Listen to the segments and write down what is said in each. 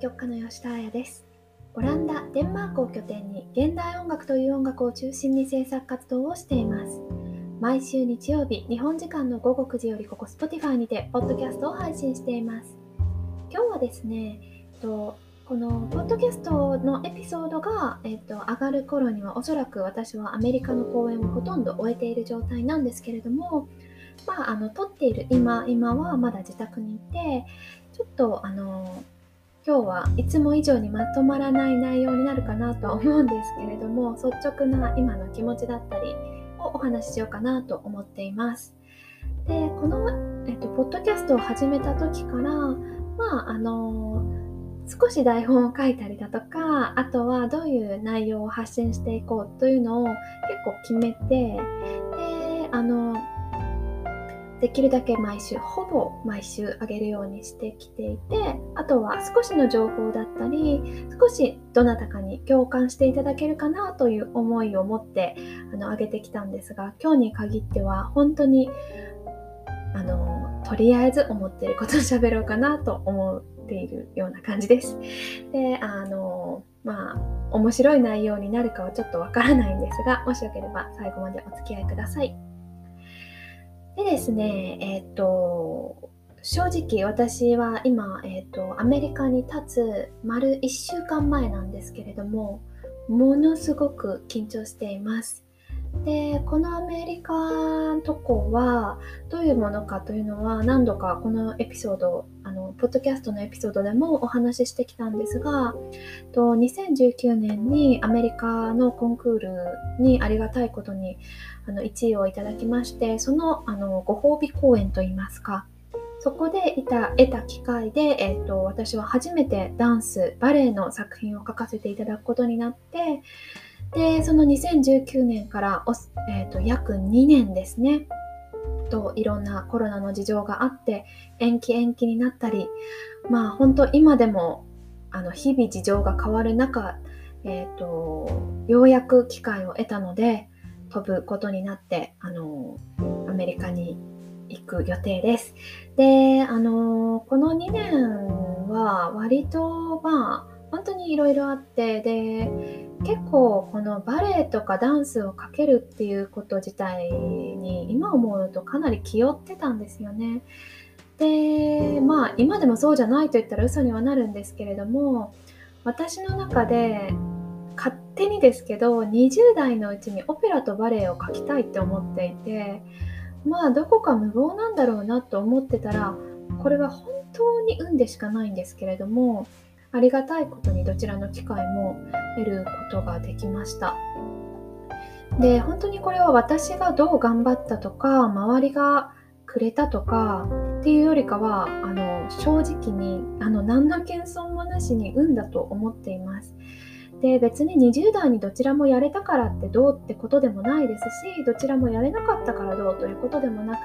曲家の吉田彩です。オランダ、デンマークを拠点に現代音楽という音楽を中心に制作活動をしています。毎週日曜日、日本時間の午後9時よりここ Spotify にてポッドキャストを配信しています。今日はですね、と、このポッドキャストのエピソードが、えっと、上がる頃にはおそらく私はアメリカの公演をほとんど終えている状態なんですけれどもまあ、あの撮っている今今はまだ自宅にいてちょっとあの今日はいつも以上にまとまらない内容になるかなとは思うんですけれども率直な今の気持ちだったりをお話ししようかなと思っています。でこの、えっと、ポッドキャストを始めた時からまああの少し台本を書いたりだとかあとはどういう内容を発信していこうというのを結構決めてであのできるだけ毎週ほぼ毎週あげるようにしてきていてあとは少しの情報だったり少しどなたかに共感していただけるかなという思いを持ってあの上げてきたんですが今日に限っては本当にあのとりあえず思っていることを喋ろうかなと思っているような感じです。であのまあ面白い内容になるかはちょっとわからないんですがもしよければ最後までお付き合いください。でですね、えっ、ー、と、正直私は今、えっ、ー、と、アメリカに立つ丸1週間前なんですけれども、ものすごく緊張しています。でこのアメリカン渡航はどういうものかというのは何度かこのエピソードあのポッドキャストのエピソードでもお話ししてきたんですがと2019年にアメリカのコンクールにありがたいことにあの1位をいただきましてそのあのご褒美公演といいますかそこで得た得た機会で、えーと私は初めてダンスバレエの作品を書かせていただくことになってでその2019年からお、えーと、約2年ですねといろんなコロナの事情があって延期延期になったりまあ本当今でもあの日々事情が変わる中、えーと、ようやく機会を得たので飛ぶことになってあのアメリカに行く予定です。であのこの2年は割とまあ本当にいろいろあってで結構このバレエとかダンスをかけるっていうこと自体に今思うとかなり気負ってたんですよね。でまあ今でもそうじゃないと言ったら嘘にはなるんですけれども私の中で勝手にですけど20代のうちにオペラとバレエを描きたいって思っていてまあどこか無謀なんだろうなと思ってたらこれは本当に運でしかないんですけれどもありがたいことにどちらの機会も得ることができました。で本当にこれは私がどう頑張ったとか周りがくれたとかっていうよりかはあの正直にあの何の謙遜もなしに運だと思っています。で別に20代にどちらもやれたからってどうってことでもないですしどちらもやれなかったからどうということでもなく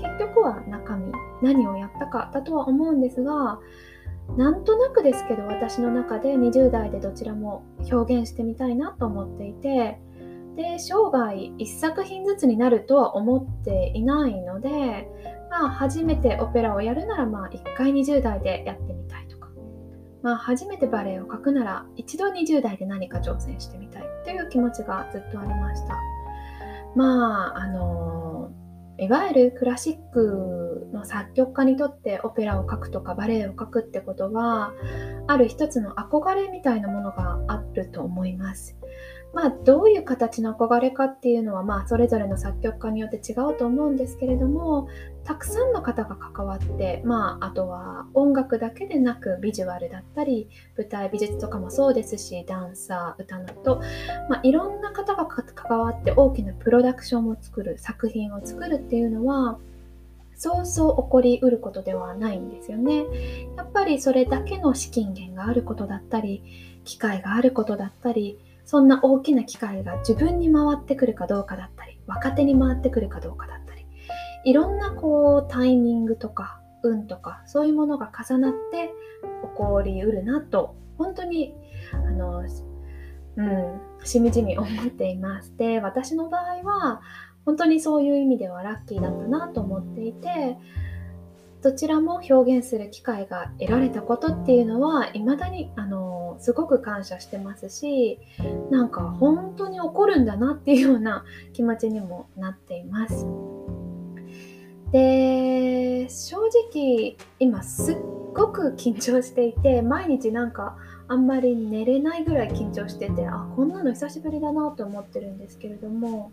て結局は中身何をやったかだとは思うんですがなんとなくですけど私の中で20代でどちらも表現してみたいなと思っていてで生涯1作品ずつになるとは思っていないので、まあ、初めてオペラをやるならまあ1回20代でやってみたいとか、まあ、初めてバレエを描くなら一度20代で何か挑戦してみたいという気持ちがずっとありました。まああのいわゆるクラシックの作曲家にとってオペラを書くとかバレエを書くってことはある一つの憧れみたいなものがあると思います。まあどういう形の憧れかっていうのはまあそれぞれの作曲家によって違うと思うんですけれどもたくさんの方が関わってまああとは音楽だけでなくビジュアルだったり舞台美術とかもそうですしダンサー歌など、まあ、いろんな方が関わって大きなプロダクションを作る作品を作るっていうのはそうそう起こりうることではないんですよね。やっぱりそれだけの資金源があることだったり機会があることだったりそんな大きな機会が自分に回ってくるかどうかだったり若手に回ってくるかどうかだったりいろんなこうタイミングとか運とかそういうものが重なって起こりうるなと本当にあのうんしみじみ思っています。で私の場合は本当にそういう意味ではラッキーだったなと思っていてどちらも表現する機会が得られたことっていうのは未だにあのすごく感謝してますしなんか本当に起こるんだなっていうような気持ちにもなっています。直今すっごく緊張していて毎日なんかあんまり寝れないぐらい緊張しててあこんなの久しぶりだなと思ってるんですけれども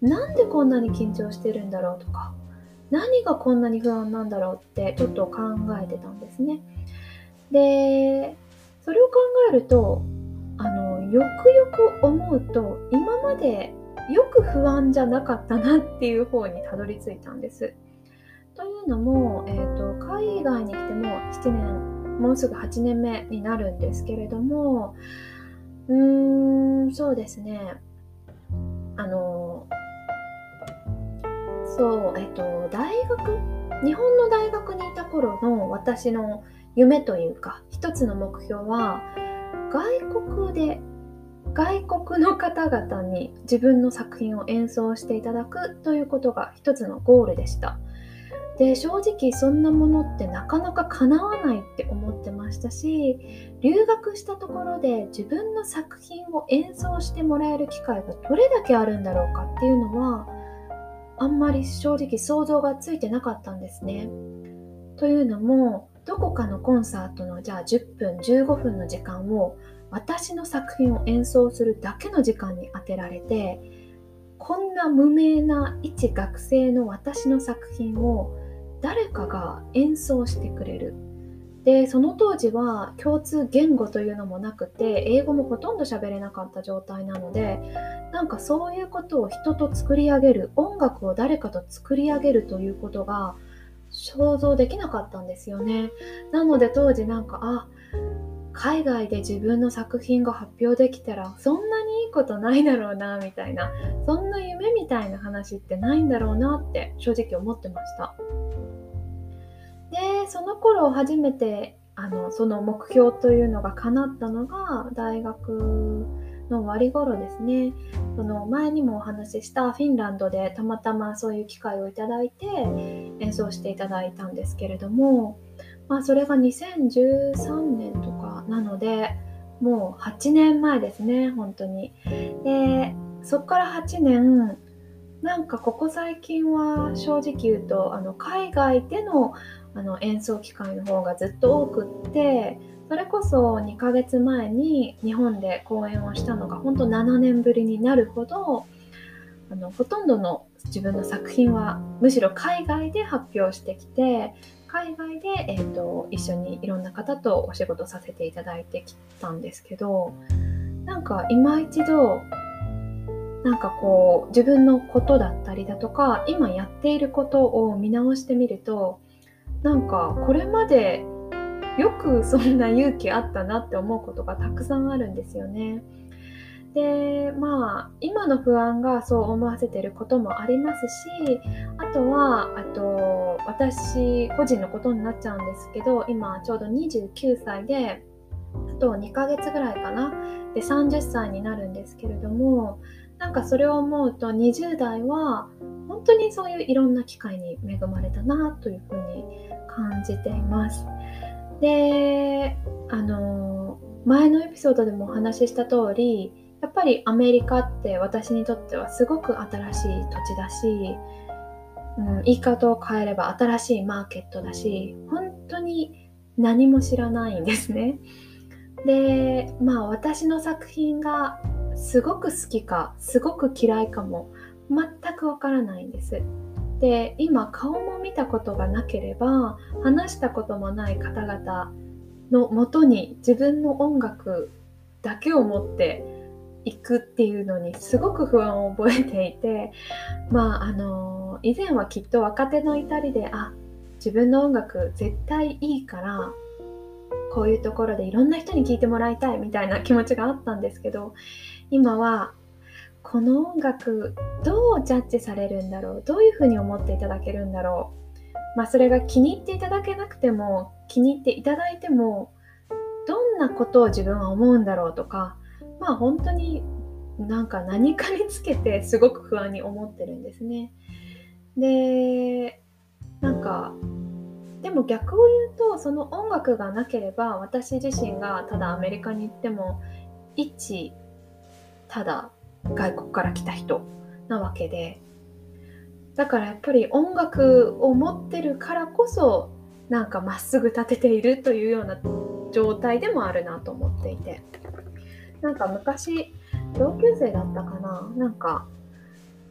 なんでこんなに緊張してるんだろうとか何がこんなに不安なんだろうってちょっと考えてたんですね。でそれを考えるとあのよくよく思うと今までよく不安じゃなかったなっていう方にたどり着いたんです。というのも、えーと、海外に来ても7年もうすぐ8年目になるんですけれどもうーんそうですねあのそう、えっと、大学、日本の大学にいた頃の私の夢というか、一つの目標は、外国で、外国の方々に自分の作品を演奏していただくということが一つのゴールでした。で正直そんなものってなかなか叶わないって思ってましたし留学したところで自分の作品を演奏してもらえる機会がどれだけあるんだろうかっていうのはあんまり正直想像がついてなかったんですね。というのもどこかのコンサートのじゃあ10分15分の時間を私の作品を演奏するだけの時間に当てられてこんな無名な一学生の私の作品を誰かが演奏してくれる。でその当時は共通言語というのもなくて英語もほとんど喋れなかった状態なのでなんかそういうことを人と作り上げる音楽を誰かと作り上げるということが想像できなかったんですよね。なので当時なんかあ海外で自分の作品が発表できたらそんなにいいことないだろうなみたいなそんな夢みたいな話ってないんだろうなって正直思ってました。でその頃初めてあのその目標というのが叶ったのが大学の終わり頃ですね。その前にもお話ししたフィンランドでたまたまそういう機会をいただいて演奏していただいたんですけれども、まあ、それが2013年とかなのでもう8年前ですね本当に。でそこから8年なんかここ最近は正直言うとあの海外でのあの演奏機会の方がずっと多くってそれこそ2ヶ月前に日本で公演をしたのが本当7年ぶりになるほどあのほとんどの自分の作品はむしろ海外で発表してきて海外で、えーと、一緒にいろんな方とお仕事させていただいてきたんですけどなんか今一度なんかこう自分のことだったりだとか今やっていることを見直してみるとなんかこれまでよくそんな勇気あったなって思うことがたくさんあるんですよね。でまあ今の不安がそう思わせてることもありますしあとはあと私個人のことになっちゃうんですけど今ちょうど29歳であと2ヶ月ぐらいかなで30歳になるんですけれどもなんかそれを思うと20代は本当にそういういろんな機会に恵まれたなというふうに感じています。で、あの、前のエピソードでもお話しした通り、やっぱりアメリカって私にとってはすごく新しい土地だし、うん、言い方を変えれば新しいマーケットだし、本当に何も知らないんですね。で、まあ私の作品がすごく好きか、すごく嫌いかも全くわからないんです。で今顔も見たことがなければ話したこともない方々のもとに自分の音楽だけを持っていくっていうのにすごく不安を覚えていてまああの以前はきっと若手の至りであ自分の音楽絶対いいからこういうところでいろんな人に聴いてもらいたいみたいな気持ちがあったんですけど今はこの音楽どうジャッジされるんだろう？どういうふうに思っていただけるんだろう？まあそれが気に入っていただけなくても気に入っていただいてもどんなことを自分は思うんだろうとかまあ本当になんか何かにつけてすごく不安に思ってるんですね。でなんかでも逆を言うとその音楽がなければ私自身がただアメリカに行っても一ただ外国から来た人なわけで。だからやっぱり音楽を持ってるからこそなんかまっすぐ立てているというような状態でもあるなと思っていて。なんか昔同級生だったかな？なんか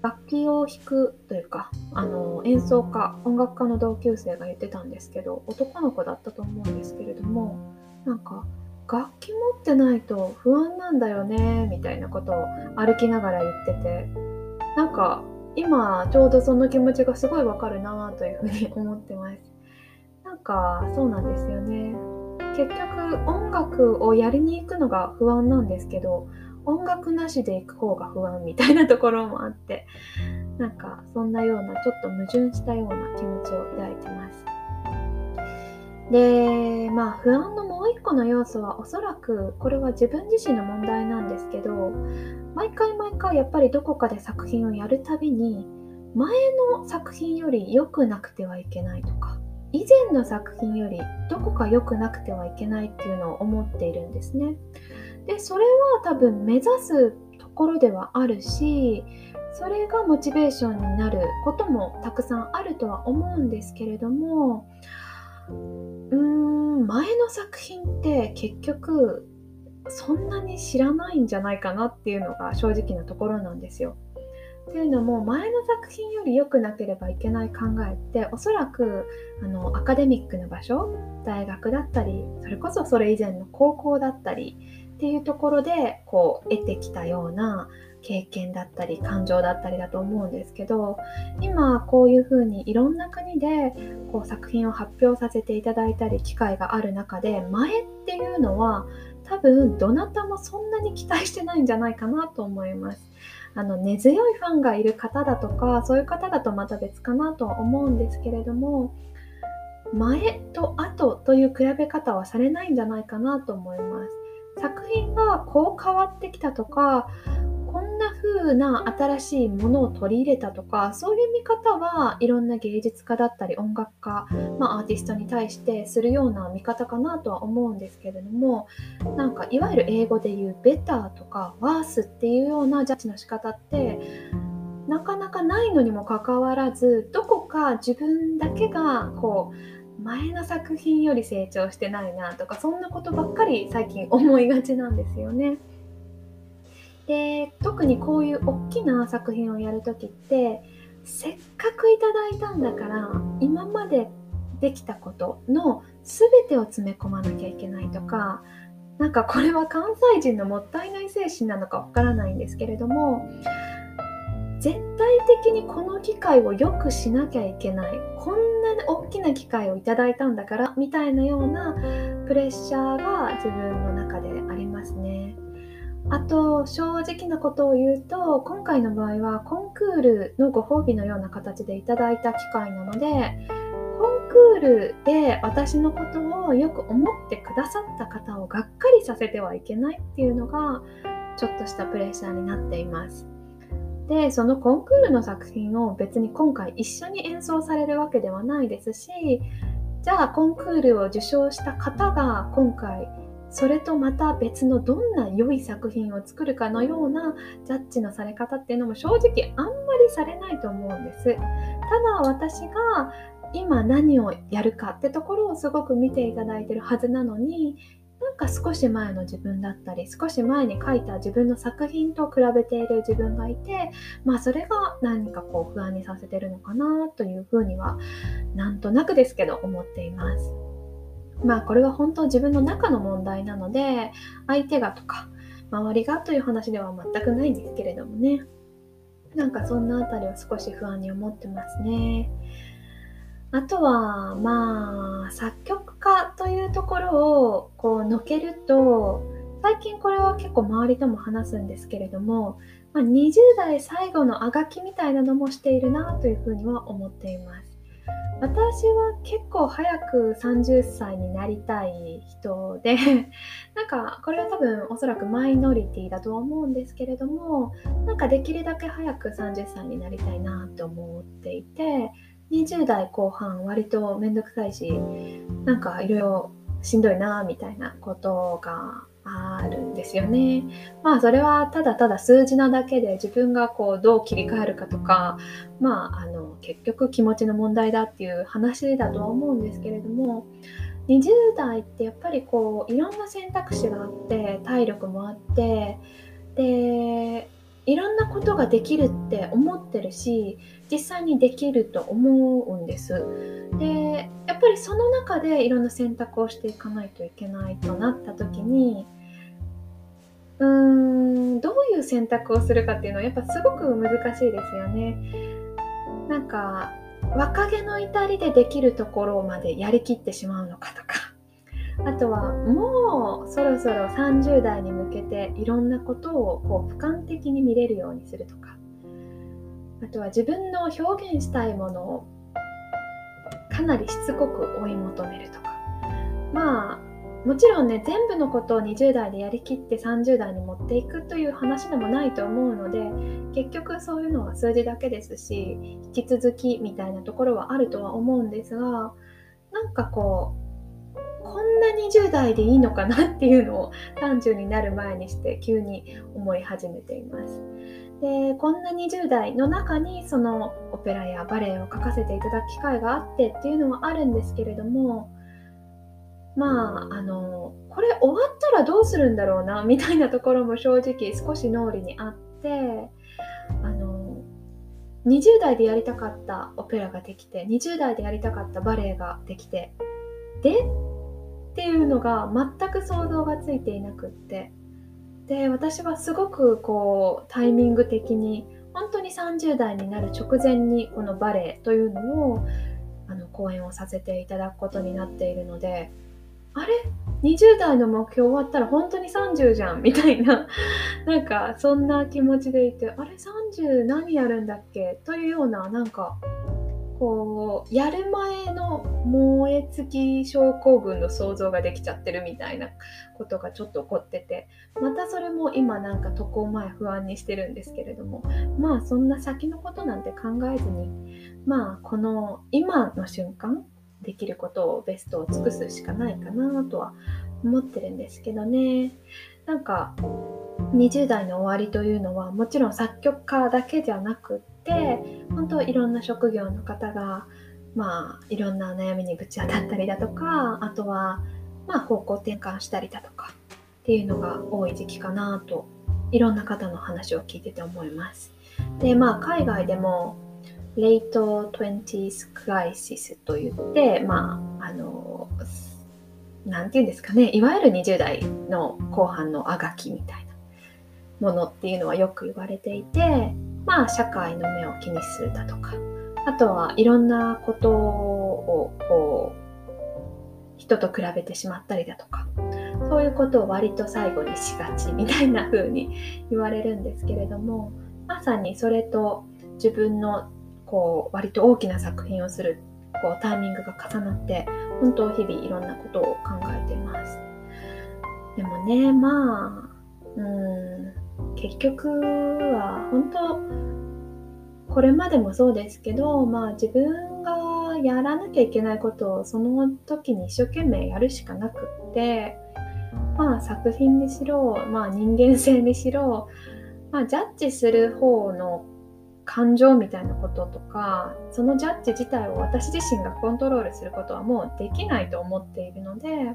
楽器を弾くというかあの演奏家音楽家の同級生が言ってたんですけど男の子だったと思うんですけれどもなんか楽器持ってないと不安なんだよねみたいなことを歩きながら言ってて。なんか今ちょうどその気持ちがすごいわかるなというふうに思ってます。なんかそうなんですよね。結局音楽をやりに行くのが不安なんですけど音楽なしで行く方が不安みたいなところもあってなんかそんなようなちょっと矛盾したような気持ちを抱いてます。でまあ不安のもう一個の要素はおそらくこれは自分自身の問題なんですけど毎回毎回やっぱりどこかで作品をやるたびに前の作品より良くなくてはいけないとか以前の作品よりどこか良くなくてはいけないっていうのを思っているんですね。でそれは多分目指すところではあるしそれがモチベーションになることもたくさんあるとは思うんですけれどもうーん前の作品って結局そんなに知らないんじゃないかなっていうのが正直なところなんですよ。っていうのも前の作品より良くなければいけない考えっておそらくあのアカデミックな場所大学だったりそれこそそれ以前の高校だったりっていうところでこう得てきたような経験だったり感情だったりだと思うんですけど今こういうふうにいろんな国でこう作品を発表させていただいたり機会がある中で前っていうのは多分どなたもそんなに期待してないんじゃないかなと思います。あの根強いファンがいる方だとかそういう方だとまた別かなとは思うんですけれども前と後という比べ方はされないんじゃないかなと思います。作品がこう変わってきたとか風な新しいものを取り入れたとかそういう見方はいろんな芸術家だったり音楽家、まあ、アーティストに対してするような見方かなとは思うんですけれどもなんかいわゆる英語で言うベターとかワースっていうようなジャッジの仕方ってなかなかないのにもかかわらずどこか自分だけがこう前の作品より成長してないなとかそんなことばっかり最近思いがちなんですよね。で特にこういう大きな作品をやる時ってせっかくいただいたんだから今までできたことの全てを詰め込まなきゃいけないとかなんかこれは関西人のもったいない精神なのかわからないんですけれども絶対的にこの機会を良くしなきゃいけないこんなに大きな機会をいただいたんだからみたいなようなプレッシャーが自分の中でありますね。あと正直なことを言うと今回の場合はコンクールのご褒美のような形でいただいた機会なのでコンクールで私のことをよく思ってくださった方をがっかりさせてはいけないっていうのがちょっとしたプレッシャーになっています。でそのコンクールの作品を別に今回一緒に演奏されるわけではないですしじゃあコンクールを受賞した方が今回それとまた別のどんな良い作品を作るかのようなジャッジのされ方っていうのも正直あんまりされないと思うんです。ただ私が今何をやるかってところをすごく見ていただいてるはずなのになんか少し前の自分だったり少し前に書いた自分の作品と比べている自分がいてまあそれが何かこう不安にさせてるのかなというふうにはなんとなくですけど思っています。まあこれは本当自分の中の問題なので相手がとか周りがという話では全くないんですけれどもねなんかそんなあたりは少し不安に思ってますね。あとはまあ作曲家というところをこうのけると最近これは結構周りとも話すんですけれども、まあ、20代最後のあがきみたいなのもしているなというふうには思っています。私は結構早く30歳になりたい人で なんかこれは多分おそらくマイノリティだとは思うんですけれどもなんかできるだけ早く30歳になりたいなと思っていて20代後半割とめんどくさいしなんかいろいろしんどいなみたいなことがあるんですよね。まあそれはただただ数字なだけで自分がこうどう切り替えるかとかまああの結局気持ちの問題だっていう話だとは思うんですけれども20代ってやっぱりこういろんな選択肢があって体力もあってでいろんなことができるって思ってるし実際にできると思うんです。でやっぱりその中でいろんな選択をしていかないといけないとなった時にうーんどういう選択をするかっていうのはやっぱすごく難しいですよね。なんか若気の至りでできるところまでやりきってしまうのかとか。あとはもうそろそろ30代に向けていろんなことをこう俯瞰的に見れるようにするとか。あとは自分の表現したいものをかなりしつこく追い求めるとか。まあもちろんね全部のことを20代でやりきって30代に持っていくという話でもないと思うので結局そういうのは数字だけですし引き続きみたいなところはあるとは思うんですがなんかこうこんな20代でいいのかなっていうのを30になる前にして急に思い始めています。でこんな20代の中にそのオペラやバレエを書かせていただく機会があってっていうのはあるんですけれどもまああのこれ終わったらどうするんだろうなみたいなところも正直少し脳裏にあってあの20代でやりたかったオペラができて20代でやりたかったバレエができてでっていうのが全く想像がついていなくってで私はすごくこうタイミング的に本当に30代になる直前にこのバレエというのをあの講演をさせていただくことになっているのであれ？20代の目標終わったら本当に30じゃんみたいな。なんかそんな気持ちでいてあれ？30何やるんだっけ？というようななんかこうやる前の燃え尽き症候群の想像ができちゃってるみたいなことがちょっと起こってて。またそれも今なんか渡航前不安にしてるんですけれども。まあそんな先のことなんて考えずに。まあこの今の瞬間できることをベストを尽くすしかないかなとは思ってるんですけどねなんか20代の終わりというのはもちろん作曲家だけじゃなくって本当いろんな職業の方がまあいろんな悩みにぶち当たったりだとかあとはまあ方向転換したりだとかっていうのが多い時期かなといろんな方の話を聞いてて思います。でまあ海外でもレイト 20s クライシスといって、まあ、あの、なて言うんですかね、いわゆる20代の後半のあがきみたいなものっていうのはよく言われていて、まあ、社会の目を気にするだとか、あとはいろんなことをこう、人と比べてしまったりだとか、そういうことを割と最後にしがちみたいな風に言われるんですけれども、まさにそれと自分のこう割と大きな作品をするこうタイミングが重なって本当日々いろんなことを考えています。でもねまあうん結局は本当これまでもそうですけどまあ自分がやらなきゃいけないことをその時に一生懸命やるしかなくってまあ作品にしろまあ人間性にしろまあジャッジする方の感情みたいなこととかそのジャッジ自体を私自身がコントロールすることはもうできないと思っているので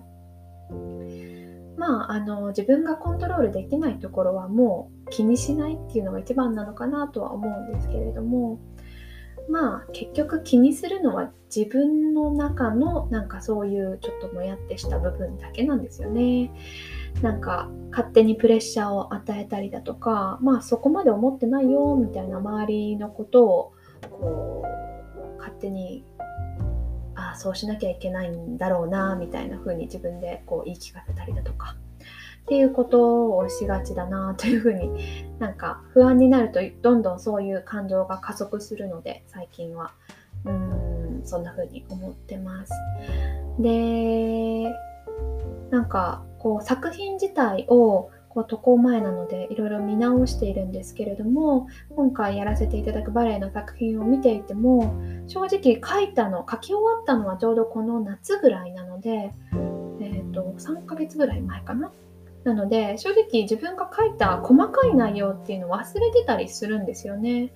まああの自分がコントロールできないところはもう気にしないっていうのが一番なのかなとは思うんですけれどもまあ結局気にするのは自分の中のなんかそういうちょっともやってした部分だけなんですよね。なんか勝手にプレッシャーを与えたりだとかまあそこまで思ってないよみたいな周りのことをこう勝手にああそうしなきゃいけないんだろうなみたいな風に自分でこう言い聞かせたりだとかっていうことをしがちだなというふうに なんか不安になるとどんどんそういう感情が加速するので最近はうんそんな風に思ってます。でなんかこう作品自体をこう渡航前なのでいろいろ見直しているんですけれども今回やらせていただくバレエの作品を見ていても正直書いたの書き終わったのはちょうどこの夏ぐらいなので、えーと、3ヶ月ぐらい前かな。なので正直自分が書いた細かい内容っていうのを忘れてたりするんですよね。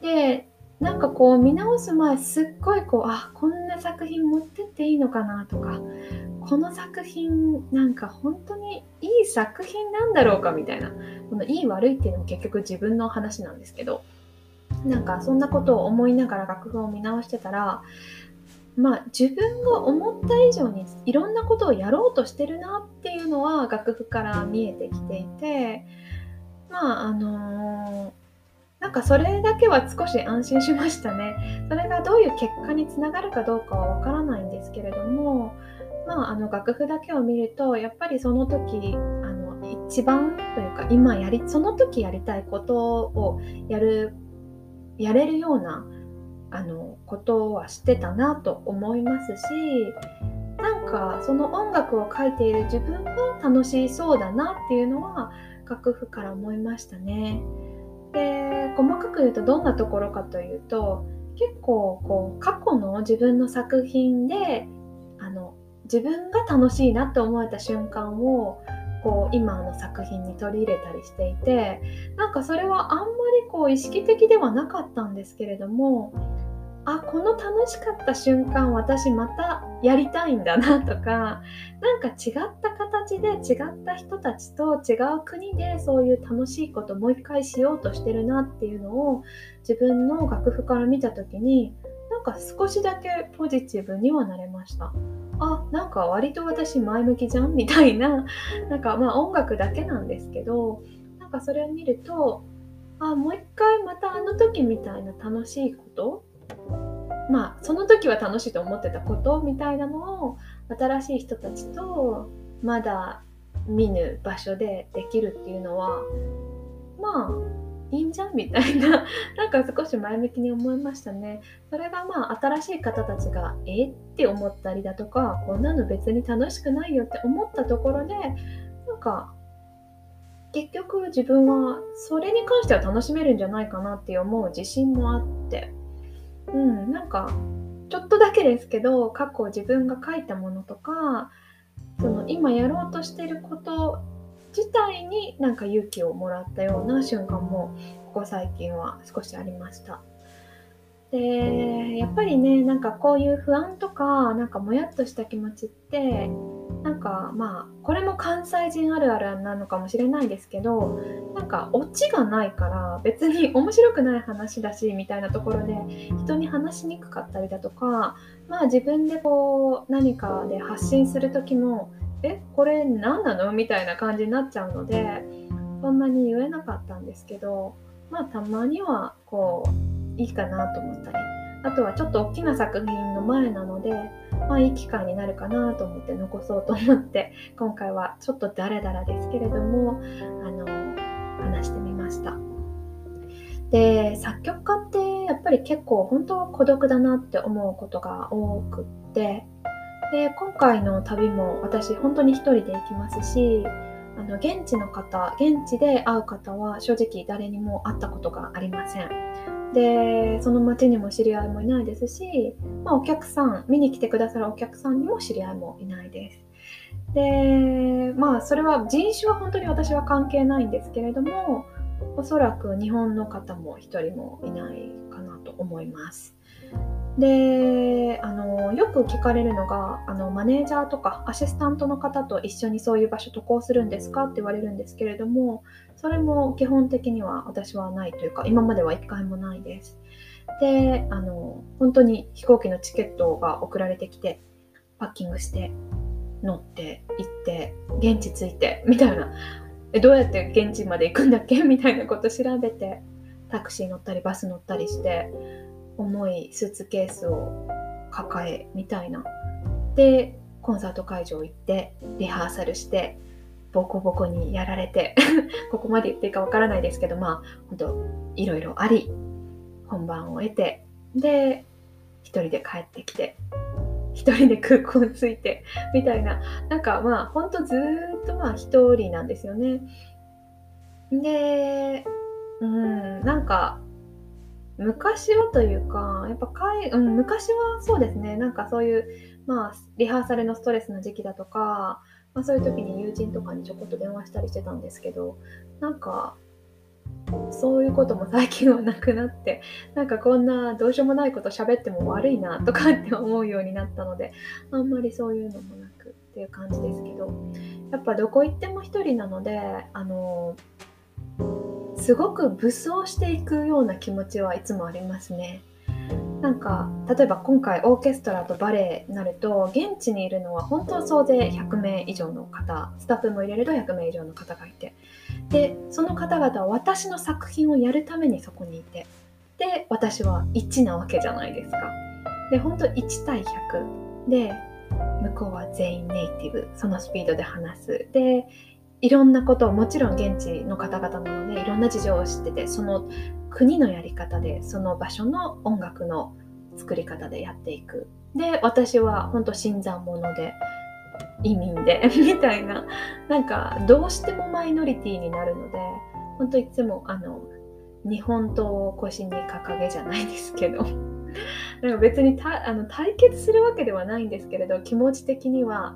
でなんかこう見直す前すっごいこうあこんな作品持ってっていいのかなとかこの作品なんか本当にいい作品なんだろうかみたいなこのいい悪いっていうのも結局自分の話なんですけどなんかそんなことを思いながら楽譜を見直してたらまあ自分が思った以上にいろんなことをやろうとしてるなっていうのは楽譜から見えてきていてまああのーなんかそれだけは少し安心しましたね。それがどういう結果につながるかどうかはわからないんですけれども、まあ、あの楽譜だけを見るとやっぱりその時あの一番というか今やりその時やりたいことをやるやれるようなあのことはしてたなと思いますしなんかその音楽を書いている自分が楽しそうだなっていうのは楽譜から思いましたね。で細かく言うとどんなところかというと結構こう過去の自分の作品であの自分が楽しいなって思えた瞬間をこう今の作品に取り入れたりしていてなんかそれはあんまりこう意識的ではなかったんですけれどもあこの楽しかった瞬間私またやりたいんだなとかなんか違った形で違った人たちと違う国でそういう楽しいこともう一回しようとしてるなっていうのを自分の楽譜から見た時になんか少しだけポジティブにはなれました。あなんか割と私前向きじゃん？みたいな。なんかまあ音楽だけなんですけどなんかそれを見るとあもう一回またあの時みたいな楽しいことまあその時は楽しいと思ってたことみたいなのを新しい人たちとまだ見ぬ場所でできるっていうのはまあいいんじゃんみたいな。なんか少し前向きに思いましたね。それがまあ新しい方たちがえって思ったりだとかこんなの別に楽しくないよって思ったところでなんか結局自分はそれに関しては楽しめるんじゃないかなって思う自信もあって。うんなんかちょっとだけですけど過去自分が書いたものとかその今やろうとしてること自体になんか勇気をもらったような瞬間もここ最近は少しありました。でやっぱりねなんかこういう不安とかなんかもやっとした気持ちってなんかまあこれも関西人あるあるなのかもしれないですけどなんかオチがないから別に面白くない話だしみたいなところで人に話しにくかったりだとかまあ自分でこう何かで発信する時もえこれ何なの？みたいな感じになっちゃうのでそんなに言えなかったんですけどまあたまにはこういいかなと思ったりあとはちょっと大きな作品の前なのでまあいい機会になるかなと思って残そうと思って今回はちょっとダラダラですけれどもあの話してみました。で作曲家ってやっぱり結構本当は孤独だなって思うことが多くってで今回の旅も私本当に1人で行きますしあの現地の方現地で会う方は正直誰にも会ったことがありません。でその町にも知り合いもいないですし、まあ、お客さん見に来てくださるお客さんにも知り合いもいないです。でまあそれは人種は本当に私は関係ないんですけれどもおそらく日本の方も1人もいないかなと思います。であのよく聞かれるのがあのマネージャーとかアシスタントの方と一緒にそういう場所渡航するんですか？って言われるんですけれどもそれも基本的には私はないというか今までは1回もないです。であの本当に飛行機のチケットが送られてきてパッキングして乗って行って現地着いてみたいな。えどうやって現地まで行くんだっけ？みたいなこと調べてタクシー乗ったりバス乗ったりして重いスーツケースを抱えみたいな。で、コンサート会場行って、リハーサルして、ボコボコにやられて ここまで言っていいかわからないですけど、まあ、本当いろいろあり、本番を得て、で、一人で帰ってきて、一人で空港に着いて、みたいな、なんかまあ、ほんとずっとまあ一人なんですよね。で、うん、なんか、昔はというか、やっぱかい、うん、昔はそうですね、なんかそういう、まあ、リハーサルのストレスの時期だとか、まあ、そういう時に友人とかにちょこっと電話したりしてたんですけど、なんか、そういうことも最近はなくなってなんかこんなどうしようもないこと喋っても悪いなとかって思うようになったのであんまりそういうのもなくっていう感じですけどやっぱどこ行っても一人なのであのすごく武装していくような気持ちはいつもありますね。なんか例えば今回オーケストラとバレエになると現地にいるのは本当総勢100名以上の方スタッフも入れると100名以上の方がいて。でその方々は私の作品をやるためにそこにいて。で私は1なわけじゃないですか。で本当1対100で向こうは全員ネイティブ。そのスピードで話す。でいろんなことをもちろん現地の方々なのでいろんな事情を知っててその国のやり方でその場所の音楽の作り方でやっていく。で私は本当新参者で移民で みたいな。なんかどうしてもマイノリティになるので本当いつもあの日本刀を腰に掲げじゃないですけど。なんか別にあの対決するわけではないんですけれど気持ち的には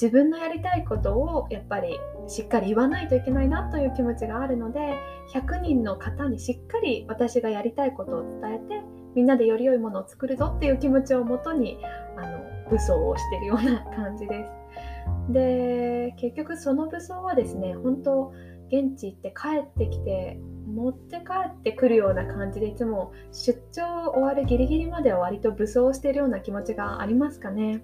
自分のやりたいことをやっぱりしっかり言わないといけないなという気持ちがあるので100人の方にしっかり私がやりたいことを伝えてみんなでより良いものを作るぞっていう気持ちをもとにあの武装をしてるような感じです。で結局その武装はですね本当現地行って帰ってきて持って帰ってくるような感じでいつも出張終わるギリギリまでは割と武装してるような気持ちがありますかね。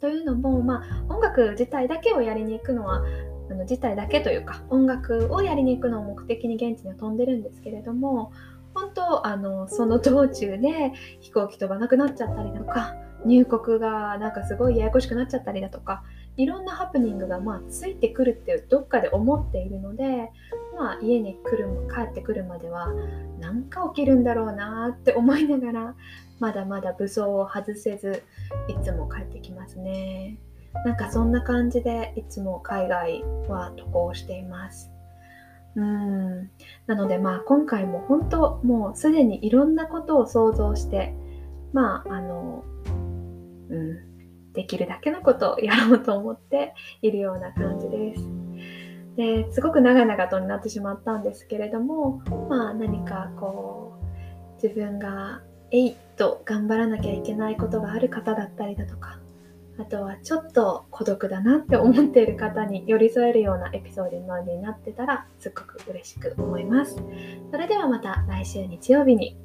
というのも、まあ、音楽自体だけをやりに行くのはあの自体だけというか音楽をやりに行くのを目的に現地には飛んでるんですけれども本当あのその道中で飛行機飛ばなくなっちゃったりとか入国がなんかすごいややこしくなっちゃったりだとかいろんなハプニングがまあついてくるってどっかで思っているので、まあ、家に来る帰ってくるまでは何か起きるんだろうなって思いながらまだまだ武装を外せずいつも帰ってきますね。なんかそんな感じでいつも海外は渡航しています。うん。なのでまあ今回も本当もうすでにいろんなことを想像してまああのうん、できるだけのことをやろうと思っているような感じです。ですごく長々とになってしまったんですけれども、まあ、何かこう自分がえいっと頑張らなきゃいけないことがある方だったりだとかあとはちょっと孤独だなって思っている方に寄り添えるようなエピソードになってたらすっごく嬉しく思います。それではまた来週日曜日に